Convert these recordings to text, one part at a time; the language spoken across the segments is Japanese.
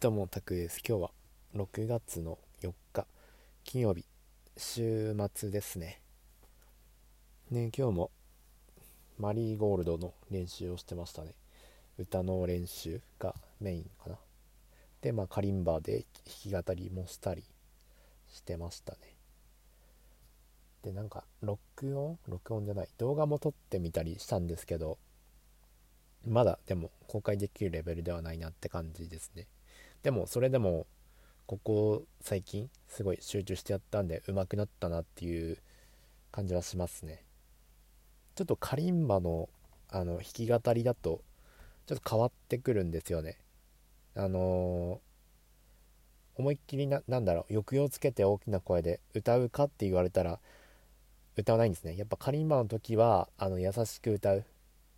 どうもタクです。今日は6月の4日金曜日週末ですね。ね今日もマリーゴールドの練習をしてましたね。歌の練習がメインかな。でまあカリンバで弾き語りもしたりしてましたね。でなんか録音？録音じゃない。動画も撮ってみたりしたんですけどまだでも公開できるレベルではないなって感じですね。でもそれでもここ最近すごい集中してやったんで上手くなったなっていう感じはしますね。ちょっとカリンバのあの弾き語りだとちょっと変わってくるんですよね。あのー、思いっきりななんだろう抑揚つけて大きな声で歌うかって言われたら歌わないんですね。やっぱカリンバの時はあの優しく歌う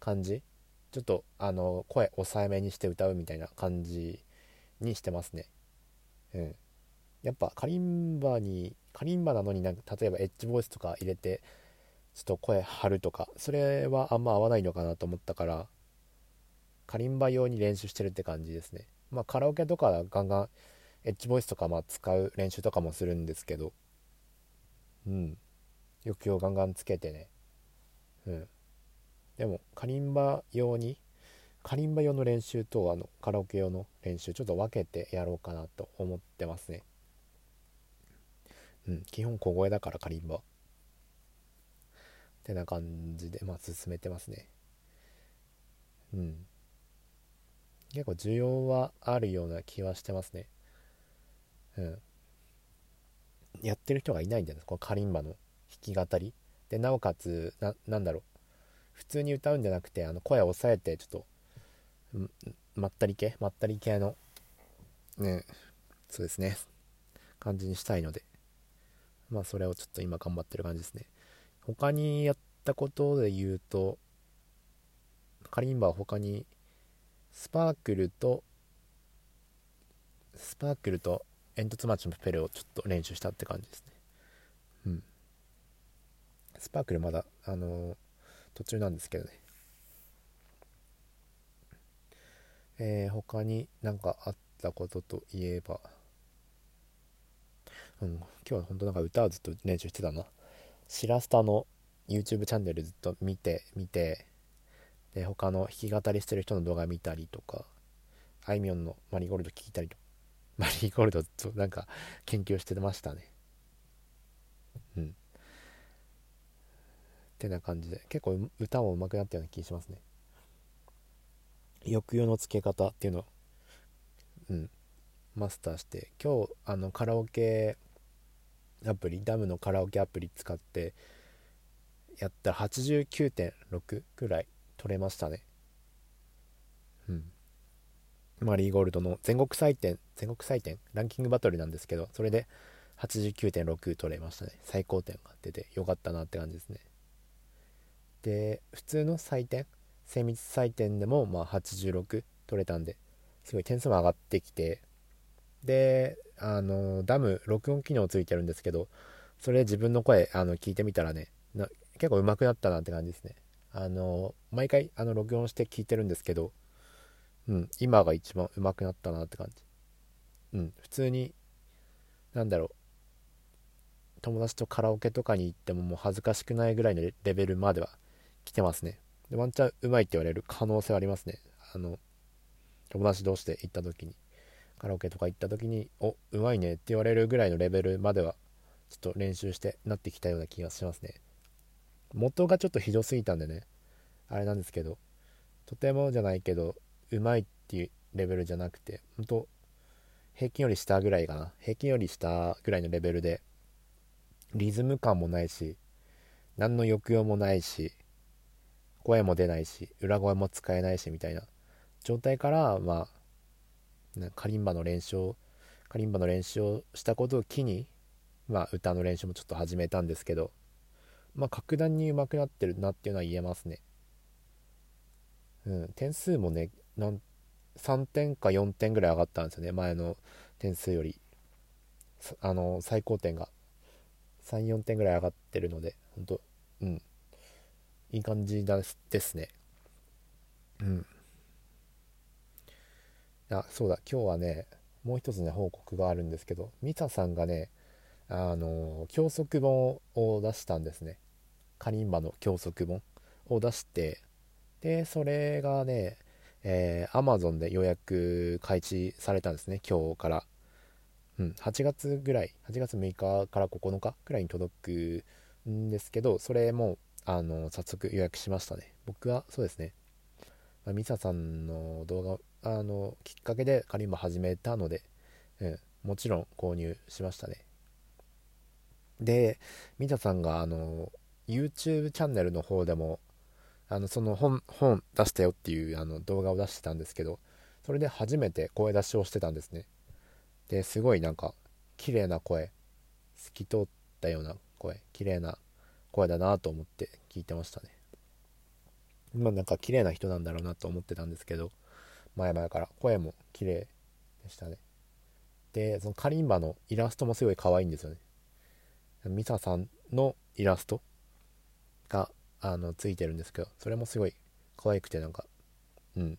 感じ。ちょっとあの声抑えめにして歌うみたいな感じにしてますね。うん。やっぱカリンバにカリンバなのになんか例えばエッジボイスとか入れてちょっと声張るとかそれはあんま合わないのかなと思ったからカリンバ用に練習してるって感じですね。まあカラオケとかガンガンエッジボイスとかまあ使う練習とかもするんですけどうん。抑揚ガンガンつけてね。うん。でもカリンバ用にカリンバ用の練習とあのカラオケ用の練習ちょっと分けてやろうかなと思ってますね。うん基本小声だからカリンバ。ってな感じでまあ進めてますね。うん。結構需要はあるような気はしてますね。うん。やってる人がいないんだよこのカリンバの弾き語り。でなおかつななんだろう。普通に歌うんじゃなくてあの声を抑えてちょっとまったり系？まったり系の。ね。そうですね。感じにしたいので。まあそれをちょっと今頑張ってる感じですね。他にやったことで言うとカリンバは他にスパークルとスパークルと煙突町のペルをちょっと練習したって感じですね。うん。スパークルまだあのー、途中なんですけどね。えー、他に何かあったことといえば、うん、今日は本当なんか歌をずっと練習してたな。シラスタの YouTube チャンネルずっと見て、見て、で、他の弾き語りしてる人の動画見たりとか、あいみょんのマリーゴールド聞いたりとか、マリーゴールドとなんか研究してましたね。うん。ってな感じで、結構歌も上手くなったような気しますね。抑揚のつけ方っていうの、うん、マスターして今日あのカラオケアプリダムのカラオケアプリ使ってやったら89.6くらい取れましたね。うん。マリーゴールドの全国採点全国採点ランキングバトルなんですけどそれで89.6取れましたね。最高点が出てよかったなって感じですね。で普通の採点精密採点でもまあ86取れたんですごい点数も上がってきてであのダム録音機能ついてるんですけどそれで自分の声あの聞いてみたらね結構上手くなったなって感じですね。あの毎回あの録音して聞いてるんですけどうん今が一番上手くなったなって感じ。うん普通になんだろう友達とカラオケとかに行ってももう恥ずかしくないぐらいのレベルまでは来てますね。でワンチャンうまいって言われる可能性はありますね。あの友達同士で行った時に。カラオケとか行った時におうまいねって言われるぐらいのレベルまではちょっと練習してなってきたような気がしますね。元がちょっとひどすぎたんでね。あれなんですけどとてもじゃないけどうまいっていうレベルじゃなくて本当平均より下ぐらいかな。平均より下ぐらいのレベルでリズム感もないし何の抑揚もないし声も出ないし裏声も使えないしみたいな。状態からまあカリンバの練習をカリンバの練習をしたことを機にまあ歌の練習もちょっと始めたんですけどまあ格段に上手くなってるなっていうのは言えますね。うん点数もねなん3点か4点ぐらい上がったんですよね。前の点数より。あの最高点が。34点ぐらい上がってるので本当うん。いい感じですね。うん。あ、そうだ、今日はね、もう一つね報告があるんですけどミサさんがねあの教則本を出したんですねカリンバの教則本を出してでそれがねえー、Amazon で予約開始されたんですね今日からうん、8月ぐらい8月6日から9日ぐらいに届くんですけどそれもあの早速予約しましたね。僕はそうですね、まあ、ミサさんの動画あのきっかけでカリンバ始めたので、うん、もちろん購入しましたね。でミサさんがあの YouTube チャンネルの方でもあのその本本出したよっていうあの動画を出してたんですけどそれで初めて声出しをしてたんですね。ですごいなんか綺麗な声透き通ったような声綺麗な声だなと思って聞いてましたね。まあなんか綺麗な人なんだろうなと思ってたんですけど前々から声も綺麗でしたね。でそのカリンバのイラストもすごい可愛いんですよね。ミサさんのイラストがあのついてるんですけどそれもすごい可愛くてなんかうん。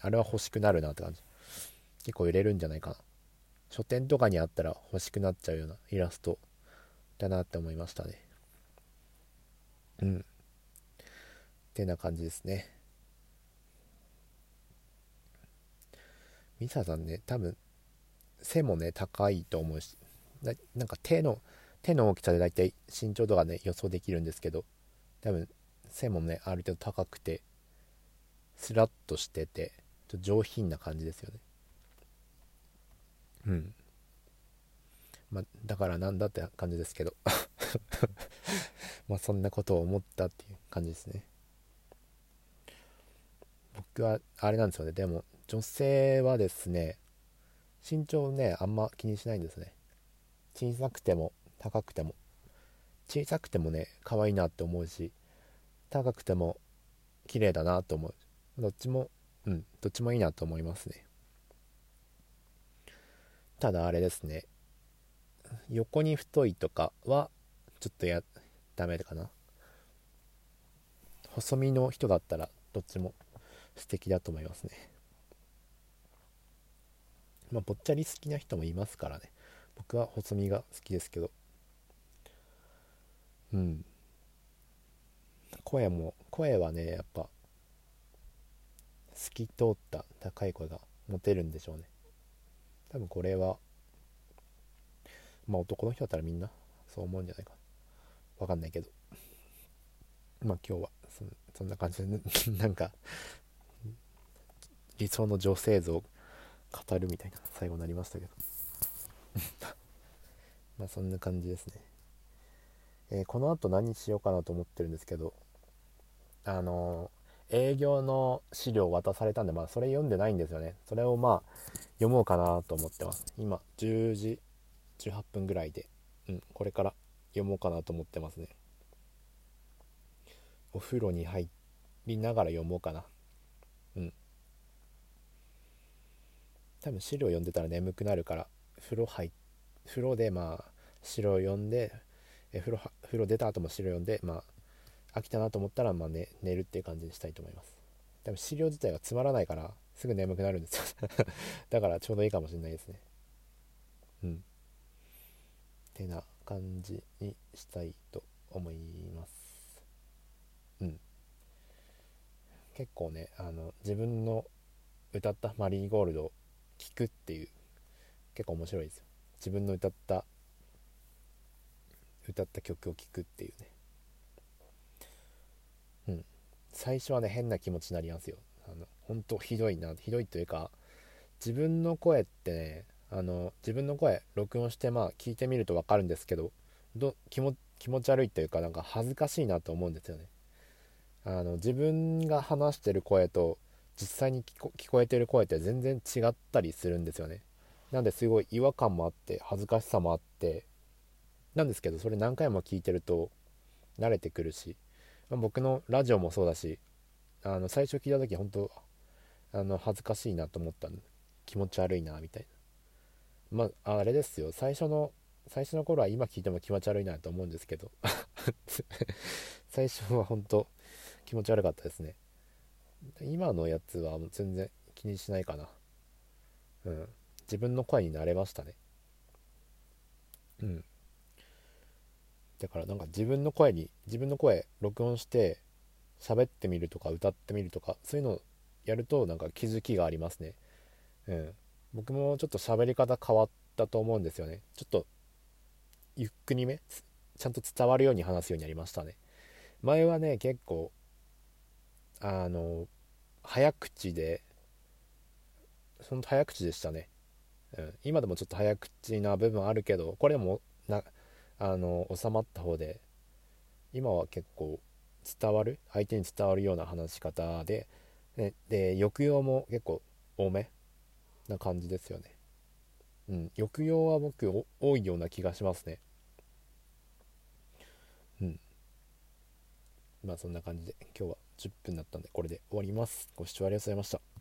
あれは欲しくなるなって感じ。結構売れるんじゃないかな。書店とかにあったら欲しくなっちゃうようなイラストだなって思いましたね。うん。ってな感じですね。ミサさんね多分背もね高いと思うしななんか手の手の大きさで大体身長とかね予想できるんですけど多分背もねある程度高くてスラッとしててちょっと上品な感じですよね。うん。ま、だからなんだって感じですけど。まあそんなことを思ったっていう感じですね。僕はあれなんですよね。でも女性はですね身長ねあんま気にしないんですね。小さくても高くても。小さくてもね可愛いなって思うし高くても綺麗だなと思う。どっちもうんどっちもいいなと思いますね。ただあれですね。横に太いとかはちょっとやダメかな。細身の人だったらどっちも素敵だと思いますね。まあぽっちゃり好きな人もいますからね。僕は細身が好きですけど。うん。声も声はねやっぱ透き通った高い声が持てるんでしょうね。多分これはまあ男の人だったらみんなそう思うんじゃないかわかんないけど。まあ今日はそんな感じで なんか理想の女性像を語るみたいな最後になりましたけど。まあそんな感じですね、えー、この後何しようかなと思ってるんですけど。あの営業の資料を渡されたんで、まあ、それ読んでないんですよね。それをまあ、読もうかなと思ってます。今、10時18分ぐらいで、うん、これから読もうかなと思ってますね。お風呂に入りながら読もうかな。うん。多分資料読んでたら眠くなるから、風呂入風呂でまあ、資料読んで、え風呂風呂出た後も資料読んで、まあ、飽きたなと思ったら、まあね、寝るっていう感じにしたいと思います。多分資料自体がつまらないから、すぐ眠くなるんですよ だからちょうどいいかもしれないですね。うん。てな感じにしたいと思います。うん。結構ね、あの、自分の歌ったマリーゴールドを聴くっていう、結構面白いですよ。自分の歌った、歌った曲を聴くっていうねうん。最初はね変な気持ちになりますよあの本当ひどいなひどいというか自分の声ってねあの自分の声録音してまあ聞いてみると分かるんですけどど気も気持ち悪いというかなんか恥ずかしいなと思うんですよね。あの自分が話してる声と実際に聞こえてる声って全然違ったりするんですよね。なんですごい違和感もあって恥ずかしさもあってなんですけどそれ何回も聞いてると慣れてくるしま、僕のラジオもそうだしあの最初聞いた時本当あの恥ずかしいなと思った気持ち悪いなみたいな。まああれですよ。最初の最初の頃は今聞いても気持ち悪いなと思うんですけど。最初は本当気持ち悪かったですね。今のやつは全然気にしないかな。うん。自分の声になれましたね。うん。だからなんか自分の声に自分の声録音して喋ってみるとか歌ってみるとかそういうのをやるとなんか気づきがありますね。うん。僕もちょっと喋り方変わったと思うんですよね。ちょっとゆっくりめちゃんと伝わるように話すようになりましたね。前はね結構あの早口でほんと早口でしたね、うん、今でもちょっと早口な部分あるけどこれもなあの収まった方で今は結構伝わる？相手に伝わるような話し方ででで抑揚も結構多め。な感じですよね。うん。抑揚は僕多いような気がしますね。うん。まあそんな感じで今日は10分だったんでこれで終わります。ご視聴ありがとうございました。